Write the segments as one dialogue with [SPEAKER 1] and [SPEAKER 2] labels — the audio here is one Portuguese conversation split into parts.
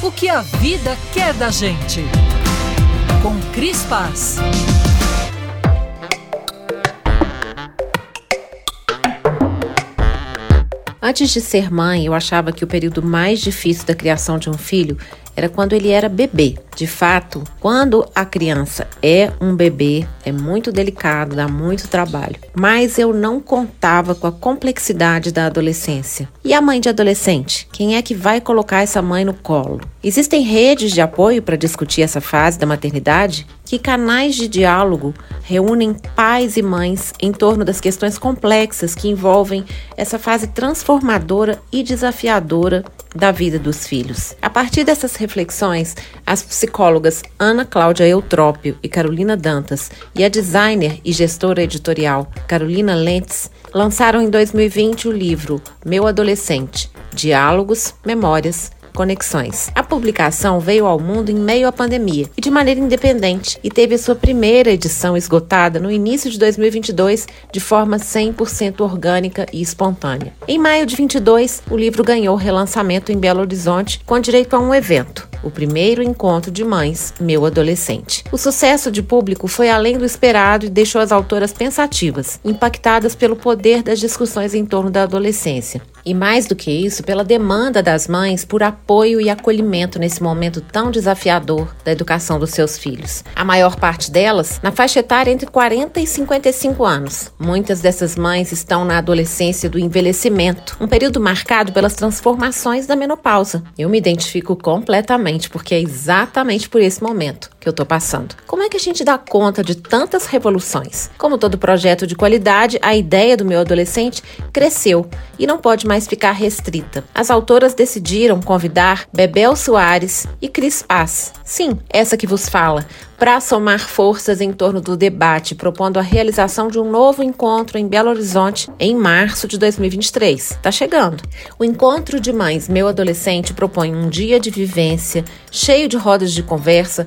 [SPEAKER 1] O que a vida quer da gente. Com Cris Paz.
[SPEAKER 2] Antes de ser mãe, eu achava que o período mais difícil da criação de um filho era quando ele era bebê. De fato, quando a criança é um bebê, é muito delicado, dá muito trabalho. Mas eu não contava com a complexidade da adolescência. E a mãe de adolescente? Quem é que vai colocar essa mãe no colo? Existem redes de apoio para discutir essa fase da maternidade? Que canais de diálogo reúnem pais e mães em torno das questões complexas que envolvem essa fase transformadora e desafiadora da vida dos filhos. A partir dessas reflexões, as psicólogas Ana Cláudia Eutrópio e Carolina Dantas e a designer e gestora editorial Carolina Lentz lançaram em 2020 o livro Meu Adolescente: Diálogos, Memórias Conexões. A publicação veio ao mundo em meio à pandemia e de maneira independente e teve sua primeira edição esgotada no início de 2022 de forma 100% orgânica e espontânea. Em maio de 22, o livro ganhou relançamento em Belo Horizonte com direito a um evento, o primeiro encontro de mães, meu adolescente. O sucesso de público foi além do esperado e deixou as autoras pensativas, impactadas pelo poder das discussões em torno da adolescência. E mais do que isso, pela demanda das mães por apoio e acolhimento nesse momento tão desafiador da educação dos seus filhos. A maior parte delas na faixa etária entre 40 e 55 anos. Muitas dessas mães estão na adolescência do envelhecimento, um período marcado pelas transformações da menopausa. Eu me identifico completamente porque é exatamente por esse momento que eu estou passando. Como é que a gente dá conta de tantas revoluções? Como todo projeto de qualidade, a ideia do meu adolescente cresceu e não pode mais ficar restrita. As autoras decidiram convidar Bebel Soares e Cris Paz. Sim, essa que vos fala, para somar forças em torno do debate, propondo a realização de um novo encontro em Belo Horizonte em março de 2023. Está chegando. O Encontro de Mães Meu Adolescente propõe um dia de vivência cheio de rodas de conversa,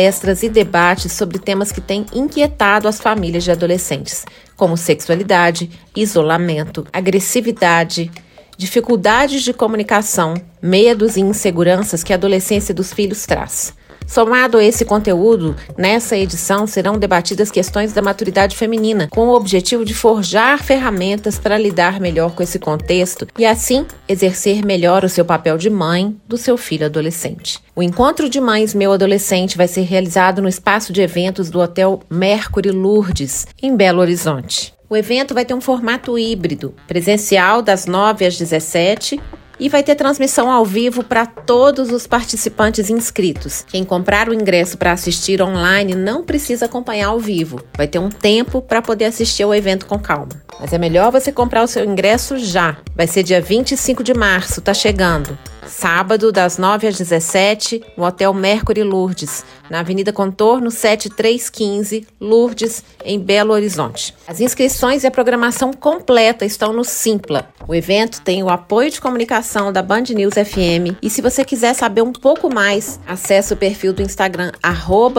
[SPEAKER 2] palestras e debates sobre temas que têm inquietado as famílias de adolescentes, como sexualidade, isolamento, agressividade, dificuldades de comunicação, medos e inseguranças que a adolescência dos filhos traz. Somado a esse conteúdo, nessa edição serão debatidas questões da maturidade feminina, com o objetivo de forjar ferramentas para lidar melhor com esse contexto e, assim, exercer melhor o seu papel de mãe do seu filho adolescente. O encontro de mães Meu Adolescente vai ser realizado no espaço de eventos do Hotel Mercury Lourdes, em Belo Horizonte. O evento vai ter um formato híbrido, presencial das 9 às 17 e vai ter transmissão ao vivo para todos os participantes inscritos. Quem comprar o ingresso para assistir online não precisa acompanhar ao vivo. Vai ter um tempo para poder assistir ao evento com calma. Mas é melhor você comprar o seu ingresso já. Vai ser dia 25 de março, tá chegando sábado, das 9 às 17, no Hotel Mercury Lourdes, na Avenida Contorno 7315, Lourdes, em Belo Horizonte. As inscrições e a programação completa estão no Simpla. O evento tem o apoio de comunicação da Band News FM e se você quiser saber um pouco mais, acesse o perfil do Instagram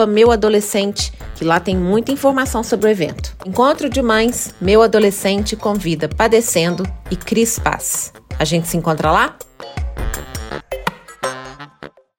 [SPEAKER 2] @meuadolescente, que lá tem muita informação sobre o evento. Encontro de mães, meu adolescente convida Padecendo e Cris Paz. A gente se encontra lá?